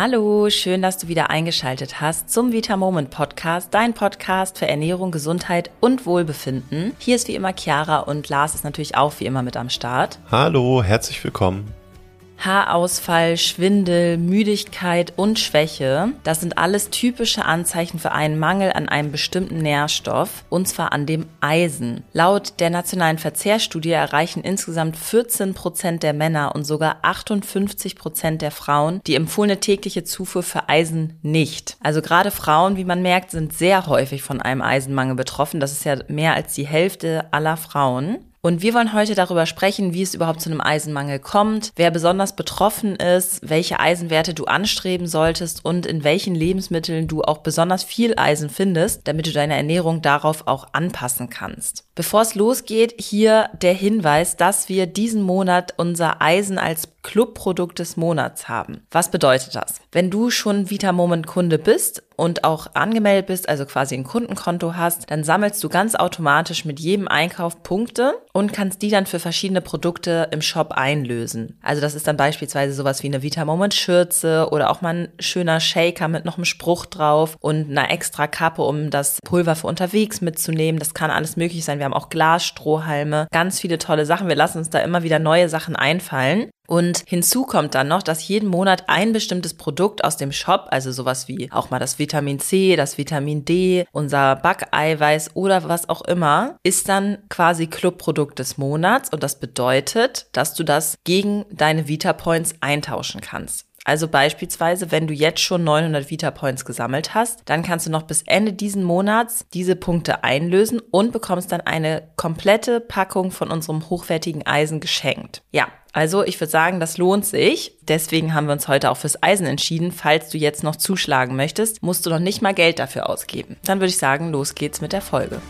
Hallo, schön, dass du wieder eingeschaltet hast zum Vita Moment Podcast, dein Podcast für Ernährung, Gesundheit und Wohlbefinden. Hier ist wie immer Chiara und Lars ist natürlich auch wie immer mit am Start. Hallo, herzlich willkommen. Haarausfall, Schwindel, Müdigkeit und Schwäche, das sind alles typische Anzeichen für einen Mangel an einem bestimmten Nährstoff, und zwar an dem Eisen. Laut der nationalen Verzehrstudie erreichen insgesamt 14 Prozent der Männer und sogar 58 Prozent der Frauen die empfohlene tägliche Zufuhr für Eisen nicht. Also gerade Frauen, wie man merkt, sind sehr häufig von einem Eisenmangel betroffen. Das ist ja mehr als die Hälfte aller Frauen. Und wir wollen heute darüber sprechen, wie es überhaupt zu einem Eisenmangel kommt, wer besonders betroffen ist, welche Eisenwerte du anstreben solltest und in welchen Lebensmitteln du auch besonders viel Eisen findest, damit du deine Ernährung darauf auch anpassen kannst. Bevor es losgeht, hier der Hinweis, dass wir diesen Monat unser Eisen als Clubprodukt des Monats haben. Was bedeutet das? Wenn du schon Vita Moment Kunde bist und auch angemeldet bist, also quasi ein Kundenkonto hast, dann sammelst du ganz automatisch mit jedem Einkauf Punkte und kannst die dann für verschiedene Produkte im Shop einlösen. Also das ist dann beispielsweise sowas wie eine Vita Moment Schürze oder auch mal ein schöner Shaker mit noch einem Spruch drauf und einer extra Kappe, um das Pulver für unterwegs mitzunehmen. Das kann alles möglich sein. Wir haben auch Glasstrohhalme, ganz viele tolle Sachen. Wir lassen uns da immer wieder neue Sachen einfallen. Und hinzu kommt dann noch, dass jeden Monat ein bestimmtes Produkt aus dem Shop, also sowas wie auch mal das Vitamin C, das Vitamin D, unser Backeiweiß oder was auch immer, ist dann quasi Clubprodukt des Monats. Und das bedeutet, dass du das gegen deine Vita Points eintauschen kannst. Also beispielsweise, wenn du jetzt schon 900 Vita Points gesammelt hast, dann kannst du noch bis Ende diesen Monats diese Punkte einlösen und bekommst dann eine komplette Packung von unserem hochwertigen Eisen geschenkt. Ja, also ich würde sagen, das lohnt sich. Deswegen haben wir uns heute auch fürs Eisen entschieden. Falls du jetzt noch zuschlagen möchtest, musst du noch nicht mal Geld dafür ausgeben. Dann würde ich sagen, los geht's mit der Folge.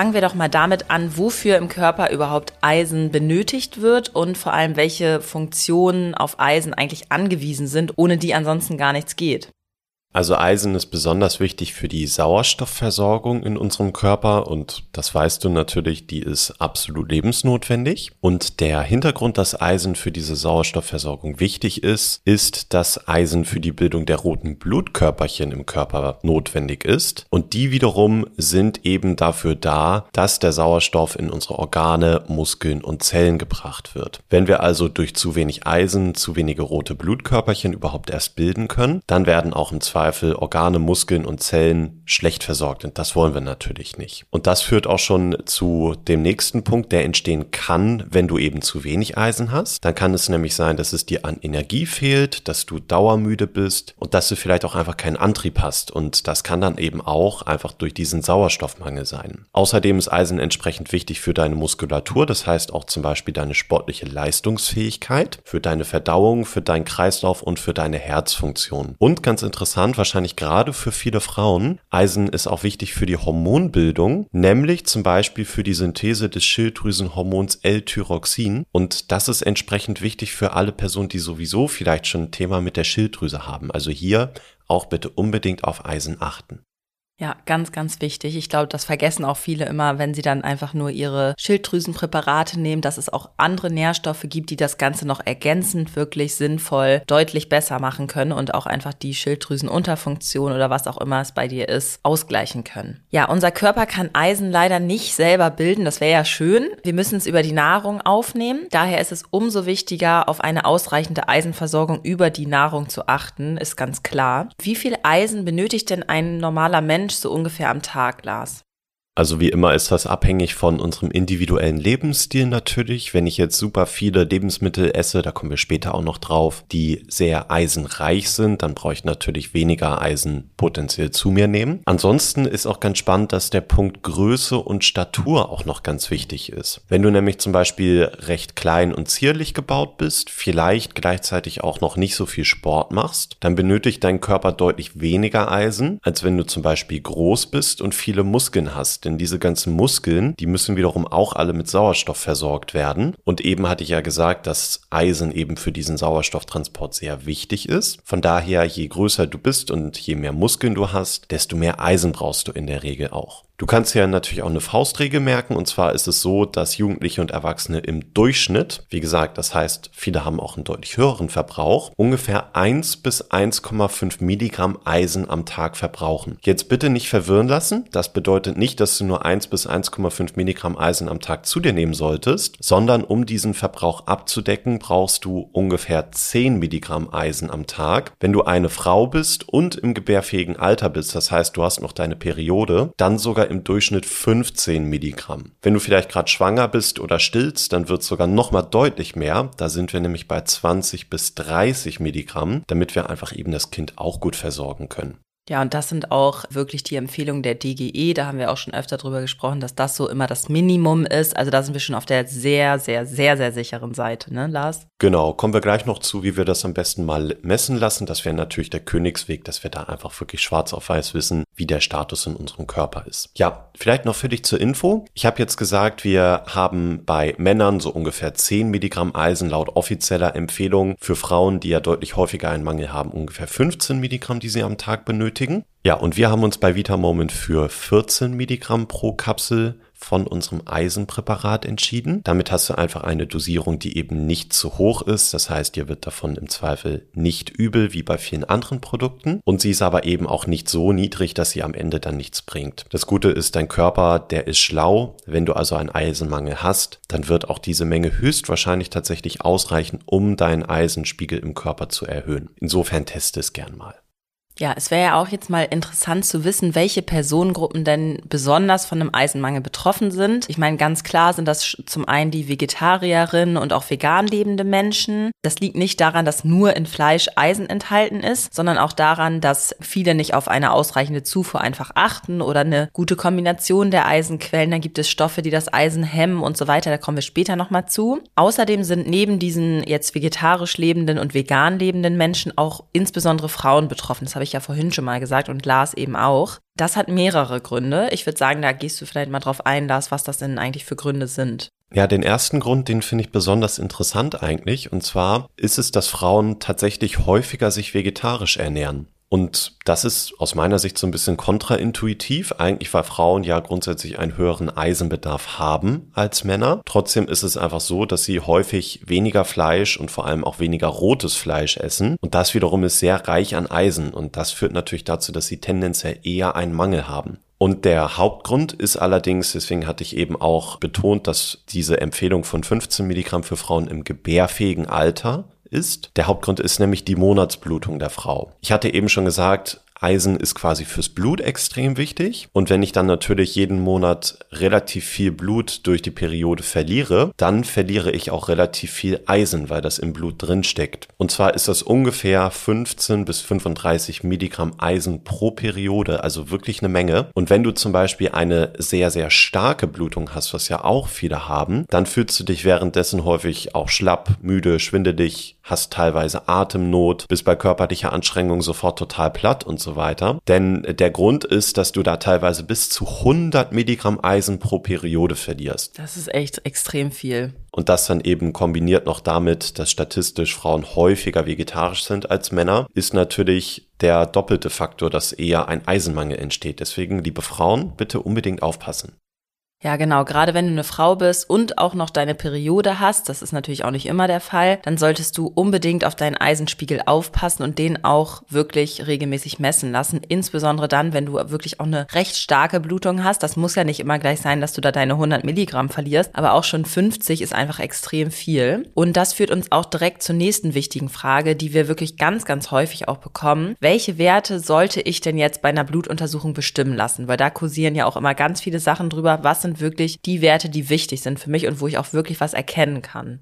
Fangen wir doch mal damit an, wofür im Körper überhaupt Eisen benötigt wird und vor allem welche Funktionen auf Eisen eigentlich angewiesen sind, ohne die ansonsten gar nichts geht. Also Eisen ist besonders wichtig für die Sauerstoffversorgung in unserem Körper und das weißt du natürlich, die ist absolut lebensnotwendig. Und der Hintergrund, dass Eisen für diese Sauerstoffversorgung wichtig ist, ist, dass Eisen für die Bildung der roten Blutkörperchen im Körper notwendig ist. Und die wiederum sind eben dafür da, dass der Sauerstoff in unsere Organe, Muskeln und Zellen gebracht wird. Wenn wir also durch zu wenig Eisen zu wenige rote Blutkörperchen überhaupt erst bilden können, dann werden auch im Zweifel Zweifel Organe, Muskeln und Zellen schlecht versorgt. Und das wollen wir natürlich nicht. Und das führt auch schon zu dem nächsten Punkt, der entstehen kann, wenn du eben zu wenig Eisen hast. Dann kann es nämlich sein, dass es dir an Energie fehlt, dass du dauermüde bist und dass du vielleicht auch einfach keinen Antrieb hast. Und das kann dann eben auch einfach durch diesen Sauerstoffmangel sein. Außerdem ist Eisen entsprechend wichtig für deine Muskulatur. Das heißt auch zum Beispiel deine sportliche Leistungsfähigkeit, für deine Verdauung, für deinen Kreislauf und für deine Herzfunktion. Und ganz interessant, interessant, wahrscheinlich gerade für viele Frauen. Eisen ist auch wichtig für die Hormonbildung, nämlich zum Beispiel für die Synthese des Schilddrüsenhormons L-Tyroxin. Und das ist entsprechend wichtig für alle Personen, die sowieso vielleicht schon ein Thema mit der Schilddrüse haben. Also hier auch bitte unbedingt auf Eisen achten. Ja, ganz, ganz wichtig. Ich glaube, das vergessen auch viele immer, wenn sie dann einfach nur ihre Schilddrüsenpräparate nehmen, dass es auch andere Nährstoffe gibt, die das Ganze noch ergänzend wirklich sinnvoll deutlich besser machen können und auch einfach die Schilddrüsenunterfunktion oder was auch immer es bei dir ist, ausgleichen können. Ja, unser Körper kann Eisen leider nicht selber bilden. Das wäre ja schön. Wir müssen es über die Nahrung aufnehmen. Daher ist es umso wichtiger, auf eine ausreichende Eisenversorgung über die Nahrung zu achten, ist ganz klar. Wie viel Eisen benötigt denn ein normaler Mensch Mensch so ungefähr am Tag las? Also wie immer ist das abhängig von unserem individuellen Lebensstil natürlich. Wenn ich jetzt super viele Lebensmittel esse, da kommen wir später auch noch drauf, die sehr eisenreich sind, dann brauche ich natürlich weniger Eisen potenziell zu mir nehmen. Ansonsten ist auch ganz spannend, dass der Punkt Größe und Statur auch noch ganz wichtig ist. Wenn du nämlich zum Beispiel recht klein und zierlich gebaut bist, vielleicht gleichzeitig auch noch nicht so viel Sport machst, dann benötigt dein Körper deutlich weniger Eisen, als wenn du zum Beispiel groß bist und viele Muskeln hast denn diese ganzen Muskeln, die müssen wiederum auch alle mit Sauerstoff versorgt werden. Und eben hatte ich ja gesagt, dass Eisen eben für diesen Sauerstofftransport sehr wichtig ist. Von daher, je größer du bist und je mehr Muskeln du hast, desto mehr Eisen brauchst du in der Regel auch. Du kannst ja natürlich auch eine Faustregel merken und zwar ist es so, dass Jugendliche und Erwachsene im Durchschnitt, wie gesagt, das heißt, viele haben auch einen deutlich höheren Verbrauch, ungefähr 1 bis 1,5 Milligramm Eisen am Tag verbrauchen. Jetzt bitte nicht verwirren lassen, das bedeutet nicht, dass du nur 1 bis 1,5 Milligramm Eisen am Tag zu dir nehmen solltest, sondern um diesen Verbrauch abzudecken, brauchst du ungefähr 10 Milligramm Eisen am Tag. Wenn du eine Frau bist und im gebärfähigen Alter bist, das heißt, du hast noch deine Periode, dann sogar im Durchschnitt 15 Milligramm. Wenn du vielleicht gerade schwanger bist oder stillst, dann wird es sogar noch mal deutlich mehr. Da sind wir nämlich bei 20 bis 30 Milligramm, damit wir einfach eben das Kind auch gut versorgen können. Ja, und das sind auch wirklich die Empfehlungen der DGE. Da haben wir auch schon öfter drüber gesprochen, dass das so immer das Minimum ist. Also da sind wir schon auf der sehr, sehr, sehr, sehr sicheren Seite, ne, Lars? Genau, kommen wir gleich noch zu, wie wir das am besten mal messen lassen. Das wäre natürlich der Königsweg, dass wir da einfach wirklich schwarz auf weiß wissen, wie der Status in unserem Körper ist. Ja, vielleicht noch für dich zur Info. Ich habe jetzt gesagt, wir haben bei Männern so ungefähr 10 Milligramm Eisen laut offizieller Empfehlung. Für Frauen, die ja deutlich häufiger einen Mangel haben, ungefähr 15 Milligramm, die sie am Tag benötigen benötigen. Ja, und wir haben uns bei Vitamoment für 14 Milligramm pro Kapsel von unserem Eisenpräparat entschieden. Damit hast du einfach eine Dosierung, die eben nicht zu hoch ist. Das heißt, dir wird davon im Zweifel nicht übel wie bei vielen anderen Produkten. Und sie ist aber eben auch nicht so niedrig, dass sie am Ende dann nichts bringt. Das Gute ist, dein Körper, der ist schlau. Wenn du also einen Eisenmangel hast, dann wird auch diese Menge höchstwahrscheinlich tatsächlich ausreichen, um deinen Eisenspiegel im Körper zu erhöhen. Insofern teste es gern mal. Ja, es wäre ja auch jetzt mal interessant zu wissen, welche Personengruppen denn besonders von einem Eisenmangel betroffen sind. Ich meine, ganz klar sind das zum einen die Vegetarierinnen und auch vegan lebende Menschen. Das liegt nicht daran, dass nur in Fleisch Eisen enthalten ist, sondern auch daran, dass viele nicht auf eine ausreichende Zufuhr einfach achten oder eine gute Kombination der Eisenquellen. Dann gibt es Stoffe, die das Eisen hemmen und so weiter. Da kommen wir später nochmal zu. Außerdem sind neben diesen jetzt vegetarisch lebenden und vegan lebenden Menschen auch insbesondere Frauen betroffen. Das habe ich ich ja vorhin schon mal gesagt und Lars eben auch. Das hat mehrere Gründe. Ich würde sagen, da gehst du vielleicht mal drauf ein, Lars, was das denn eigentlich für Gründe sind. Ja, den ersten Grund, den finde ich besonders interessant eigentlich. Und zwar ist es, dass Frauen tatsächlich häufiger sich vegetarisch ernähren. Und das ist aus meiner Sicht so ein bisschen kontraintuitiv. Eigentlich, weil Frauen ja grundsätzlich einen höheren Eisenbedarf haben als Männer. Trotzdem ist es einfach so, dass sie häufig weniger Fleisch und vor allem auch weniger rotes Fleisch essen. Und das wiederum ist sehr reich an Eisen. Und das führt natürlich dazu, dass sie tendenziell eher einen Mangel haben. Und der Hauptgrund ist allerdings, deswegen hatte ich eben auch betont, dass diese Empfehlung von 15 Milligramm für Frauen im gebärfähigen Alter ist. Der Hauptgrund ist nämlich die Monatsblutung der Frau. Ich hatte eben schon gesagt, Eisen ist quasi fürs Blut extrem wichtig. Und wenn ich dann natürlich jeden Monat relativ viel Blut durch die Periode verliere, dann verliere ich auch relativ viel Eisen, weil das im Blut drin steckt. Und zwar ist das ungefähr 15 bis 35 Milligramm Eisen pro Periode, also wirklich eine Menge. Und wenn du zum Beispiel eine sehr, sehr starke Blutung hast, was ja auch viele haben, dann fühlst du dich währenddessen häufig auch schlapp, müde, schwindelig, hast teilweise Atemnot, bist bei körperlicher Anstrengung sofort total platt und so weiter. Denn der Grund ist, dass du da teilweise bis zu 100 Milligramm Eisen pro Periode verlierst. Das ist echt extrem viel. Und das dann eben kombiniert noch damit, dass statistisch Frauen häufiger vegetarisch sind als Männer, ist natürlich der doppelte Faktor, dass eher ein Eisenmangel entsteht. Deswegen, liebe Frauen, bitte unbedingt aufpassen. Ja, genau. Gerade wenn du eine Frau bist und auch noch deine Periode hast, das ist natürlich auch nicht immer der Fall, dann solltest du unbedingt auf deinen Eisenspiegel aufpassen und den auch wirklich regelmäßig messen lassen. Insbesondere dann, wenn du wirklich auch eine recht starke Blutung hast. Das muss ja nicht immer gleich sein, dass du da deine 100 Milligramm verlierst, aber auch schon 50 ist einfach extrem viel. Und das führt uns auch direkt zur nächsten wichtigen Frage, die wir wirklich ganz, ganz häufig auch bekommen. Welche Werte sollte ich denn jetzt bei einer Blutuntersuchung bestimmen lassen? Weil da kursieren ja auch immer ganz viele Sachen drüber. Was sind sind wirklich die Werte, die wichtig sind für mich und wo ich auch wirklich was erkennen kann.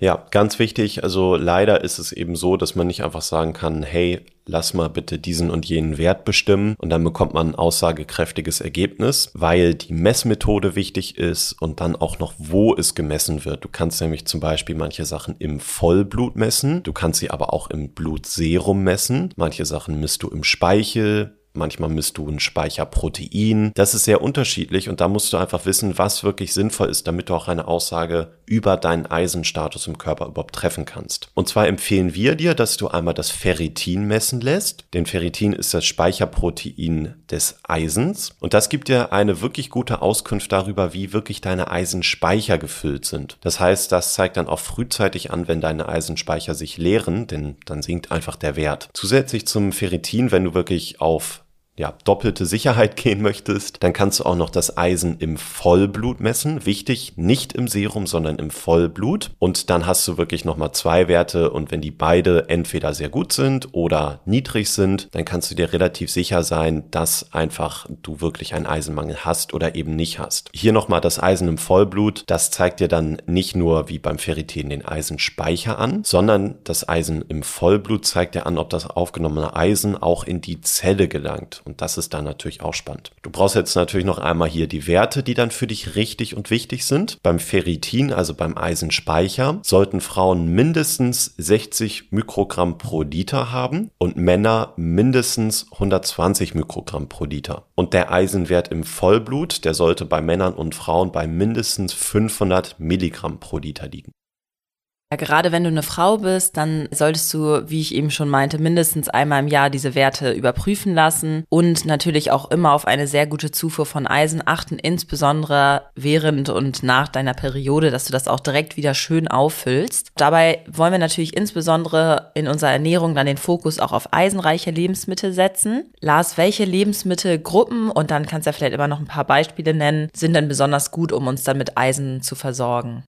Ja, ganz wichtig. Also leider ist es eben so, dass man nicht einfach sagen kann, hey, lass mal bitte diesen und jenen Wert bestimmen und dann bekommt man ein aussagekräftiges Ergebnis, weil die Messmethode wichtig ist und dann auch noch, wo es gemessen wird. Du kannst nämlich zum Beispiel manche Sachen im Vollblut messen, du kannst sie aber auch im Blutserum messen. Manche Sachen misst du im Speichel, Manchmal misst du ein Speicherprotein. Das ist sehr unterschiedlich und da musst du einfach wissen, was wirklich sinnvoll ist, damit du auch eine Aussage über deinen Eisenstatus im Körper überhaupt treffen kannst. Und zwar empfehlen wir dir, dass du einmal das Ferritin messen lässt. Denn Ferritin ist das Speicherprotein des Eisens. Und das gibt dir eine wirklich gute Auskunft darüber, wie wirklich deine Eisenspeicher gefüllt sind. Das heißt, das zeigt dann auch frühzeitig an, wenn deine Eisenspeicher sich leeren, denn dann sinkt einfach der Wert. Zusätzlich zum Ferritin, wenn du wirklich auf ja, doppelte Sicherheit gehen möchtest, dann kannst du auch noch das Eisen im Vollblut messen. Wichtig, nicht im Serum, sondern im Vollblut. Und dann hast du wirklich nochmal zwei Werte. Und wenn die beide entweder sehr gut sind oder niedrig sind, dann kannst du dir relativ sicher sein, dass einfach du wirklich einen Eisenmangel hast oder eben nicht hast. Hier nochmal das Eisen im Vollblut. Das zeigt dir dann nicht nur wie beim Ferritin den Eisenspeicher an, sondern das Eisen im Vollblut zeigt dir an, ob das aufgenommene Eisen auch in die Zelle gelangt. Und das ist dann natürlich auch spannend. Du brauchst jetzt natürlich noch einmal hier die Werte, die dann für dich richtig und wichtig sind. Beim Ferritin, also beim Eisenspeicher, sollten Frauen mindestens 60 Mikrogramm pro Liter haben und Männer mindestens 120 Mikrogramm pro Liter. Und der Eisenwert im Vollblut, der sollte bei Männern und Frauen bei mindestens 500 Milligramm pro Liter liegen. Ja, gerade wenn du eine Frau bist, dann solltest du, wie ich eben schon meinte, mindestens einmal im Jahr diese Werte überprüfen lassen und natürlich auch immer auf eine sehr gute Zufuhr von Eisen achten, insbesondere während und nach deiner Periode, dass du das auch direkt wieder schön auffüllst. Dabei wollen wir natürlich insbesondere in unserer Ernährung dann den Fokus auch auf eisenreiche Lebensmittel setzen. Lars, welche Lebensmittelgruppen, und dann kannst du ja vielleicht immer noch ein paar Beispiele nennen, sind denn besonders gut, um uns dann mit Eisen zu versorgen?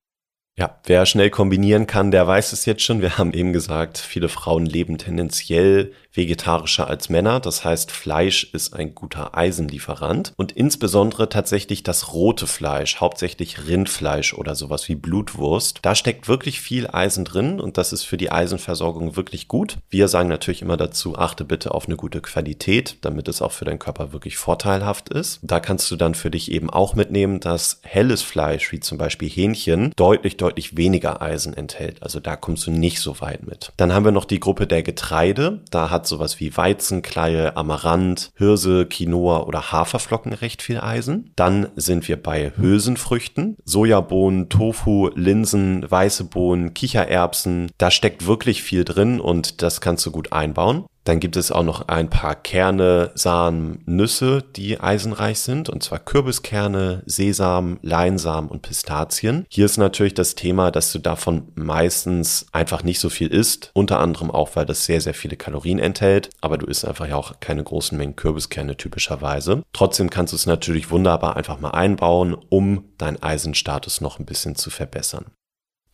Ja, wer schnell kombinieren kann, der weiß es jetzt schon. Wir haben eben gesagt, viele Frauen leben tendenziell vegetarischer als Männer. Das heißt, Fleisch ist ein guter Eisenlieferant und insbesondere tatsächlich das rote Fleisch, hauptsächlich Rindfleisch oder sowas wie Blutwurst. Da steckt wirklich viel Eisen drin und das ist für die Eisenversorgung wirklich gut. Wir sagen natürlich immer dazu, achte bitte auf eine gute Qualität, damit es auch für deinen Körper wirklich vorteilhaft ist. Da kannst du dann für dich eben auch mitnehmen, dass helles Fleisch, wie zum Beispiel Hähnchen, deutlich, deutlich weniger Eisen enthält. Also da kommst du nicht so weit mit. Dann haben wir noch die Gruppe der Getreide. Da hat sowas wie Weizenkleie, Amaranth, Hirse, Quinoa oder Haferflocken recht viel Eisen. Dann sind wir bei Hülsenfrüchten, Sojabohnen, Tofu, Linsen, weiße Bohnen, Kichererbsen. Da steckt wirklich viel drin und das kannst du gut einbauen. Dann gibt es auch noch ein paar Kerne, Samen, Nüsse, die eisenreich sind, und zwar Kürbiskerne, Sesam, Leinsamen und Pistazien. Hier ist natürlich das Thema, dass du davon meistens einfach nicht so viel isst, unter anderem auch, weil das sehr, sehr viele Kalorien enthält, aber du isst einfach ja auch keine großen Mengen Kürbiskerne typischerweise. Trotzdem kannst du es natürlich wunderbar einfach mal einbauen, um deinen Eisenstatus noch ein bisschen zu verbessern.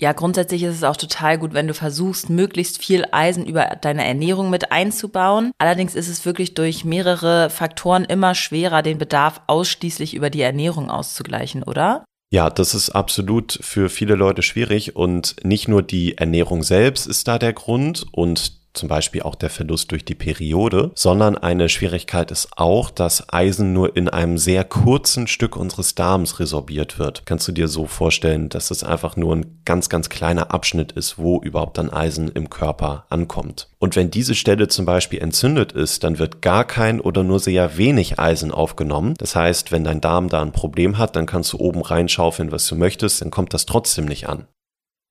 Ja, grundsätzlich ist es auch total gut, wenn du versuchst, möglichst viel Eisen über deine Ernährung mit einzubauen. Allerdings ist es wirklich durch mehrere Faktoren immer schwerer, den Bedarf ausschließlich über die Ernährung auszugleichen, oder? Ja, das ist absolut für viele Leute schwierig und nicht nur die Ernährung selbst ist da der Grund und zum Beispiel auch der Verlust durch die Periode, sondern eine Schwierigkeit ist auch, dass Eisen nur in einem sehr kurzen Stück unseres Darms resorbiert wird. Kannst du dir so vorstellen, dass es einfach nur ein ganz, ganz kleiner Abschnitt ist, wo überhaupt dann Eisen im Körper ankommt. Und wenn diese Stelle zum Beispiel entzündet ist, dann wird gar kein oder nur sehr wenig Eisen aufgenommen. Das heißt, wenn dein Darm da ein Problem hat, dann kannst du oben reinschaufeln, was du möchtest, dann kommt das trotzdem nicht an.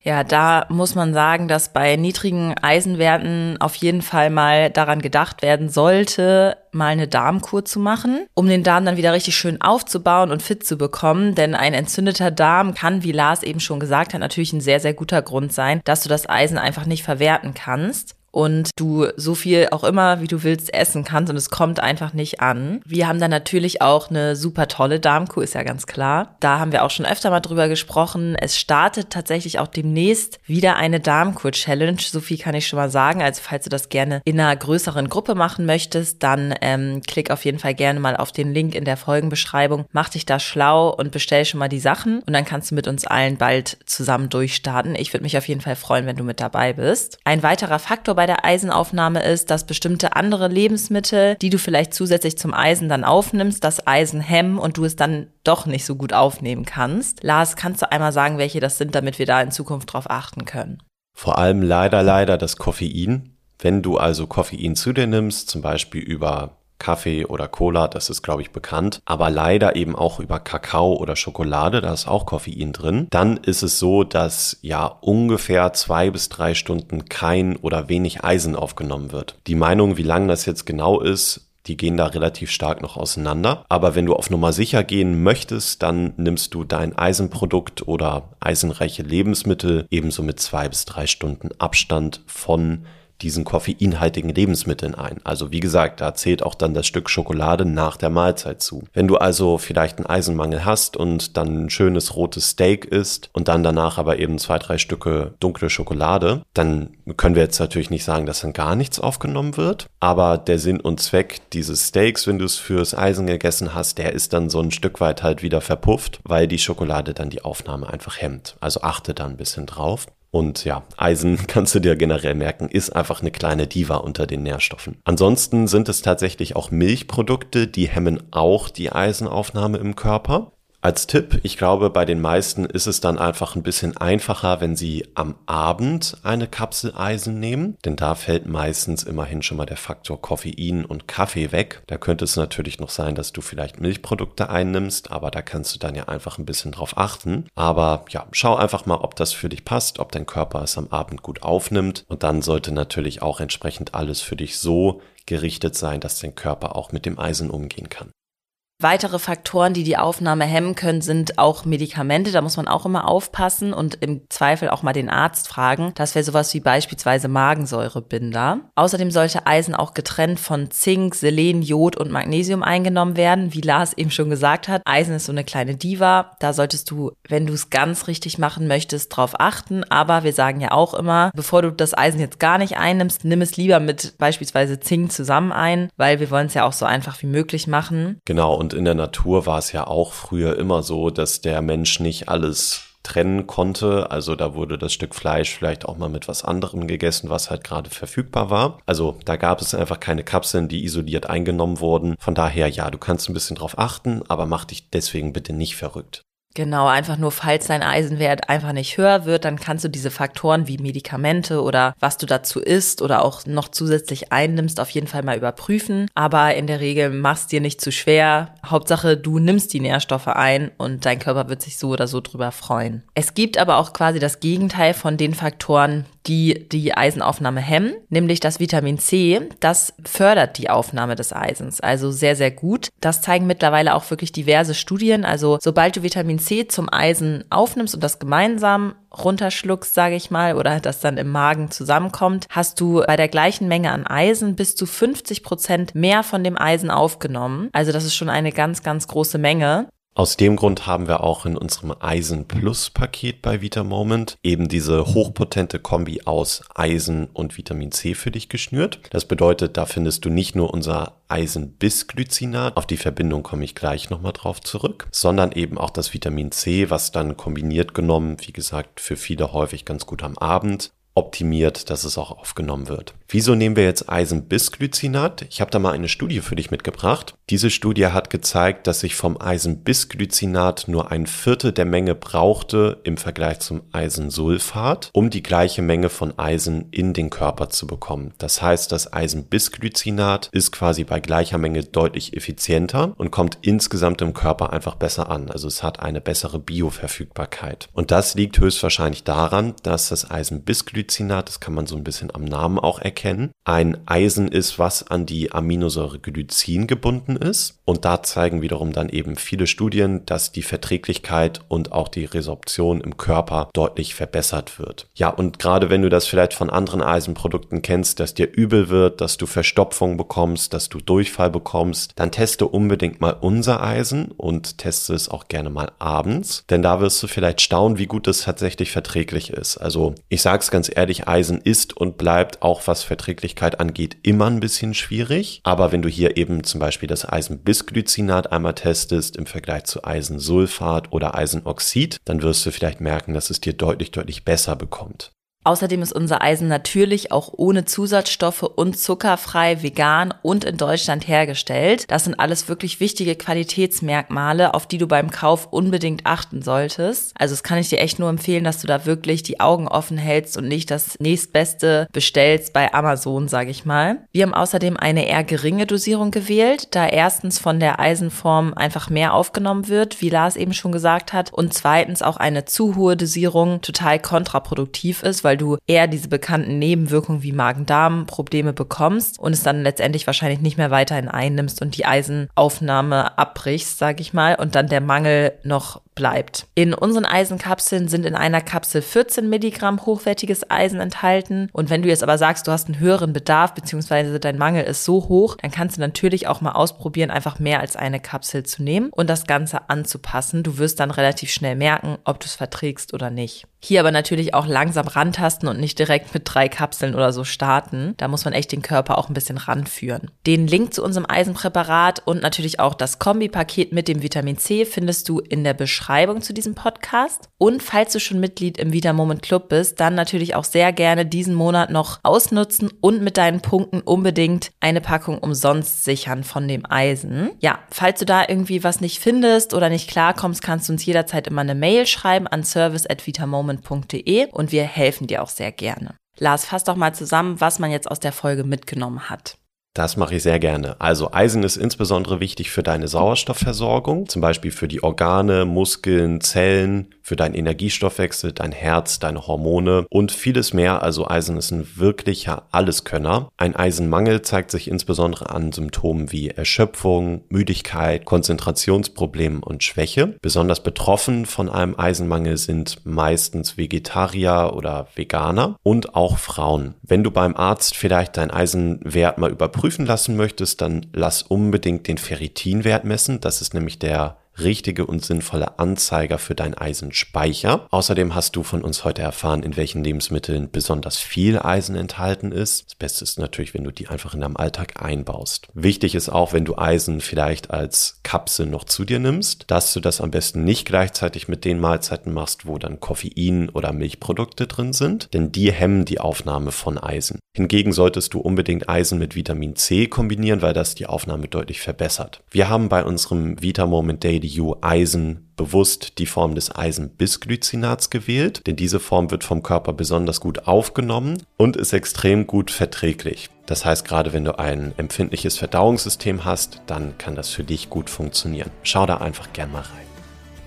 Ja, da muss man sagen, dass bei niedrigen Eisenwerten auf jeden Fall mal daran gedacht werden sollte, mal eine Darmkur zu machen, um den Darm dann wieder richtig schön aufzubauen und fit zu bekommen. Denn ein entzündeter Darm kann, wie Lars eben schon gesagt hat, natürlich ein sehr, sehr guter Grund sein, dass du das Eisen einfach nicht verwerten kannst und du so viel auch immer, wie du willst, essen kannst und es kommt einfach nicht an. Wir haben dann natürlich auch eine super tolle Darmkuh, ist ja ganz klar. Da haben wir auch schon öfter mal drüber gesprochen. Es startet tatsächlich auch demnächst wieder eine Darmkur-Challenge. So viel kann ich schon mal sagen. Also falls du das gerne in einer größeren Gruppe machen möchtest, dann ähm, klick auf jeden Fall gerne mal auf den Link in der Folgenbeschreibung. Mach dich da schlau und bestell schon mal die Sachen und dann kannst du mit uns allen bald zusammen durchstarten. Ich würde mich auf jeden Fall freuen, wenn du mit dabei bist. Ein weiterer Faktor bei der Eisenaufnahme ist, dass bestimmte andere Lebensmittel, die du vielleicht zusätzlich zum Eisen dann aufnimmst, das Eisen hemmen und du es dann doch nicht so gut aufnehmen kannst. Lars, kannst du einmal sagen, welche das sind, damit wir da in Zukunft drauf achten können? Vor allem leider, leider das Koffein. Wenn du also Koffein zu dir nimmst, zum Beispiel über Kaffee oder Cola, das ist, glaube ich, bekannt, aber leider eben auch über Kakao oder Schokolade, da ist auch Koffein drin, dann ist es so, dass ja ungefähr zwei bis drei Stunden kein oder wenig Eisen aufgenommen wird. Die Meinung, wie lang das jetzt genau ist, die gehen da relativ stark noch auseinander. Aber wenn du auf Nummer sicher gehen möchtest, dann nimmst du dein Eisenprodukt oder eisenreiche Lebensmittel ebenso mit zwei bis drei Stunden Abstand von diesen koffeinhaltigen Lebensmitteln ein. Also wie gesagt, da zählt auch dann das Stück Schokolade nach der Mahlzeit zu. Wenn du also vielleicht einen Eisenmangel hast und dann ein schönes rotes Steak isst und dann danach aber eben zwei, drei Stücke dunkle Schokolade, dann können wir jetzt natürlich nicht sagen, dass dann gar nichts aufgenommen wird. Aber der Sinn und Zweck dieses Steaks, wenn du es fürs Eisen gegessen hast, der ist dann so ein Stück weit halt wieder verpufft, weil die Schokolade dann die Aufnahme einfach hemmt. Also achte da ein bisschen drauf. Und ja, Eisen kannst du dir generell merken, ist einfach eine kleine Diva unter den Nährstoffen. Ansonsten sind es tatsächlich auch Milchprodukte, die hemmen auch die Eisenaufnahme im Körper. Als Tipp, ich glaube, bei den meisten ist es dann einfach ein bisschen einfacher, wenn sie am Abend eine Kapsel Eisen nehmen, denn da fällt meistens immerhin schon mal der Faktor Koffein und Kaffee weg. Da könnte es natürlich noch sein, dass du vielleicht Milchprodukte einnimmst, aber da kannst du dann ja einfach ein bisschen drauf achten. Aber ja, schau einfach mal, ob das für dich passt, ob dein Körper es am Abend gut aufnimmt und dann sollte natürlich auch entsprechend alles für dich so gerichtet sein, dass dein Körper auch mit dem Eisen umgehen kann. Weitere Faktoren, die die Aufnahme hemmen können, sind auch Medikamente. Da muss man auch immer aufpassen und im Zweifel auch mal den Arzt fragen. Das wäre sowas wie beispielsweise Magensäurebinder. Außerdem sollte Eisen auch getrennt von Zink, Selen, Jod und Magnesium eingenommen werden. Wie Lars eben schon gesagt hat, Eisen ist so eine kleine Diva. Da solltest du, wenn du es ganz richtig machen möchtest, drauf achten. Aber wir sagen ja auch immer, bevor du das Eisen jetzt gar nicht einnimmst, nimm es lieber mit beispielsweise Zink zusammen ein, weil wir wollen es ja auch so einfach wie möglich machen. Genau. Und und in der Natur war es ja auch früher immer so, dass der Mensch nicht alles trennen konnte. Also da wurde das Stück Fleisch vielleicht auch mal mit was anderem gegessen, was halt gerade verfügbar war. Also da gab es einfach keine Kapseln, die isoliert eingenommen wurden. Von daher, ja, du kannst ein bisschen drauf achten, aber mach dich deswegen bitte nicht verrückt. Genau, einfach nur, falls dein Eisenwert einfach nicht höher wird, dann kannst du diese Faktoren wie Medikamente oder was du dazu isst oder auch noch zusätzlich einnimmst, auf jeden Fall mal überprüfen. Aber in der Regel machst dir nicht zu schwer. Hauptsache, du nimmst die Nährstoffe ein und dein Körper wird sich so oder so drüber freuen. Es gibt aber auch quasi das Gegenteil von den Faktoren, die die Eisenaufnahme hemmen, nämlich das Vitamin C. Das fördert die Aufnahme des Eisens, also sehr, sehr gut. Das zeigen mittlerweile auch wirklich diverse Studien. Also sobald du Vitamin C zum Eisen aufnimmst und das gemeinsam runterschluckst, sage ich mal, oder das dann im Magen zusammenkommt, hast du bei der gleichen Menge an Eisen bis zu 50 Prozent mehr von dem Eisen aufgenommen. Also das ist schon eine ganz, ganz große Menge. Aus dem Grund haben wir auch in unserem Eisen Plus Paket bei Vita Moment eben diese hochpotente Kombi aus Eisen und Vitamin C für dich geschnürt. Das bedeutet, da findest du nicht nur unser Eisen-Bisglycinat, auf die Verbindung komme ich gleich nochmal drauf zurück, sondern eben auch das Vitamin C, was dann kombiniert genommen, wie gesagt, für viele häufig ganz gut am Abend optimiert, dass es auch aufgenommen wird. Wieso nehmen wir jetzt Eisenbisglycinat? Ich habe da mal eine Studie für dich mitgebracht. Diese Studie hat gezeigt, dass ich vom Eisenbisglycinat nur ein Viertel der Menge brauchte im Vergleich zum Eisensulfat, um die gleiche Menge von Eisen in den Körper zu bekommen. Das heißt, das Eisenbisglycinat ist quasi bei gleicher Menge deutlich effizienter und kommt insgesamt im Körper einfach besser an. Also es hat eine bessere Bioverfügbarkeit. Und das liegt höchstwahrscheinlich daran, dass das Eisenbisglycinat, das kann man so ein bisschen am Namen auch erkennen, ein Eisen ist, was an die Aminosäure Glycin gebunden ist. Und da zeigen wiederum dann eben viele Studien, dass die Verträglichkeit und auch die Resorption im Körper deutlich verbessert wird. Ja, und gerade wenn du das vielleicht von anderen Eisenprodukten kennst, dass dir übel wird, dass du Verstopfung bekommst, dass du Durchfall bekommst, dann teste unbedingt mal unser Eisen und teste es auch gerne mal abends, denn da wirst du vielleicht staunen, wie gut es tatsächlich verträglich ist. Also ich sage es ganz ehrlich, Eisen ist und bleibt auch was Verträglichkeit angeht immer ein bisschen schwierig, aber wenn du hier eben zum Beispiel das Eisen bis Eisenglycinat einmal testest im Vergleich zu Eisensulfat oder Eisenoxid, dann wirst du vielleicht merken, dass es dir deutlich, deutlich besser bekommt. Außerdem ist unser Eisen natürlich auch ohne Zusatzstoffe und zuckerfrei, vegan und in Deutschland hergestellt. Das sind alles wirklich wichtige Qualitätsmerkmale, auf die du beim Kauf unbedingt achten solltest. Also das kann ich dir echt nur empfehlen, dass du da wirklich die Augen offen hältst und nicht das nächstbeste bestellst bei Amazon, sage ich mal. Wir haben außerdem eine eher geringe Dosierung gewählt, da erstens von der Eisenform einfach mehr aufgenommen wird, wie Lars eben schon gesagt hat, und zweitens auch eine zu hohe Dosierung total kontraproduktiv ist, weil du eher diese bekannten Nebenwirkungen wie Magen-Darm-Probleme bekommst und es dann letztendlich wahrscheinlich nicht mehr weiterhin einnimmst und die Eisenaufnahme abbrichst, sag ich mal, und dann der Mangel noch bleibt. In unseren Eisenkapseln sind in einer Kapsel 14 Milligramm hochwertiges Eisen enthalten. Und wenn du jetzt aber sagst, du hast einen höheren Bedarf, beziehungsweise dein Mangel ist so hoch, dann kannst du natürlich auch mal ausprobieren, einfach mehr als eine Kapsel zu nehmen und das Ganze anzupassen. Du wirst dann relativ schnell merken, ob du es verträgst oder nicht. Hier aber natürlich auch langsam rantasten und nicht direkt mit drei Kapseln oder so starten. Da muss man echt den Körper auch ein bisschen ranführen. Den Link zu unserem Eisenpräparat und natürlich auch das Kombipaket mit dem Vitamin C findest du in der Beschreibung zu diesem Podcast. Und falls du schon Mitglied im Vita Moment Club bist, dann natürlich auch sehr gerne diesen Monat noch ausnutzen und mit deinen Punkten unbedingt eine Packung umsonst sichern von dem Eisen. Ja, falls du da irgendwie was nicht findest oder nicht klarkommst, kannst du uns jederzeit immer eine Mail schreiben an service@vitamoment moment.de und wir helfen dir auch sehr gerne. Lars, fass doch mal zusammen, was man jetzt aus der Folge mitgenommen hat. Das mache ich sehr gerne. Also Eisen ist insbesondere wichtig für deine Sauerstoffversorgung, zum Beispiel für die Organe, Muskeln, Zellen, für deinen Energiestoffwechsel, dein Herz, deine Hormone und vieles mehr. Also Eisen ist ein wirklicher Alleskönner. Ein Eisenmangel zeigt sich insbesondere an Symptomen wie Erschöpfung, Müdigkeit, Konzentrationsproblemen und Schwäche. Besonders betroffen von einem Eisenmangel sind meistens Vegetarier oder Veganer und auch Frauen. Wenn du beim Arzt vielleicht deinen Eisenwert mal überprüfen lassen möchtest, dann lass unbedingt den Ferritinwert messen. Das ist nämlich der richtige und sinnvolle Anzeiger für dein Eisenspeicher. Außerdem hast du von uns heute erfahren, in welchen Lebensmitteln besonders viel Eisen enthalten ist. Das Beste ist natürlich, wenn du die einfach in deinem Alltag einbaust. Wichtig ist auch, wenn du Eisen vielleicht als Kapsel noch zu dir nimmst, dass du das am besten nicht gleichzeitig mit den Mahlzeiten machst, wo dann Koffein oder Milchprodukte drin sind, denn die hemmen die Aufnahme von Eisen. Hingegen solltest du unbedingt Eisen mit Vitamin C kombinieren, weil das die Aufnahme deutlich verbessert. Wir haben bei unserem Vita Moment Daily IU Eisen bewusst die Form des Eisenbisglycinats gewählt, denn diese Form wird vom Körper besonders gut aufgenommen und ist extrem gut verträglich. Das heißt, gerade wenn du ein empfindliches Verdauungssystem hast, dann kann das für dich gut funktionieren. Schau da einfach gern mal rein.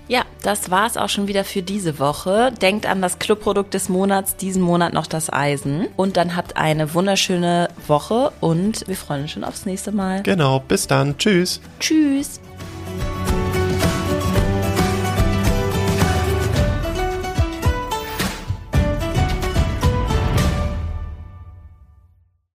Ja, das war's auch schon wieder für diese Woche. Denkt an das Clubprodukt des Monats, diesen Monat noch das Eisen. Und dann habt eine wunderschöne Woche und wir freuen uns schon aufs nächste Mal. Genau, bis dann. Tschüss. Tschüss.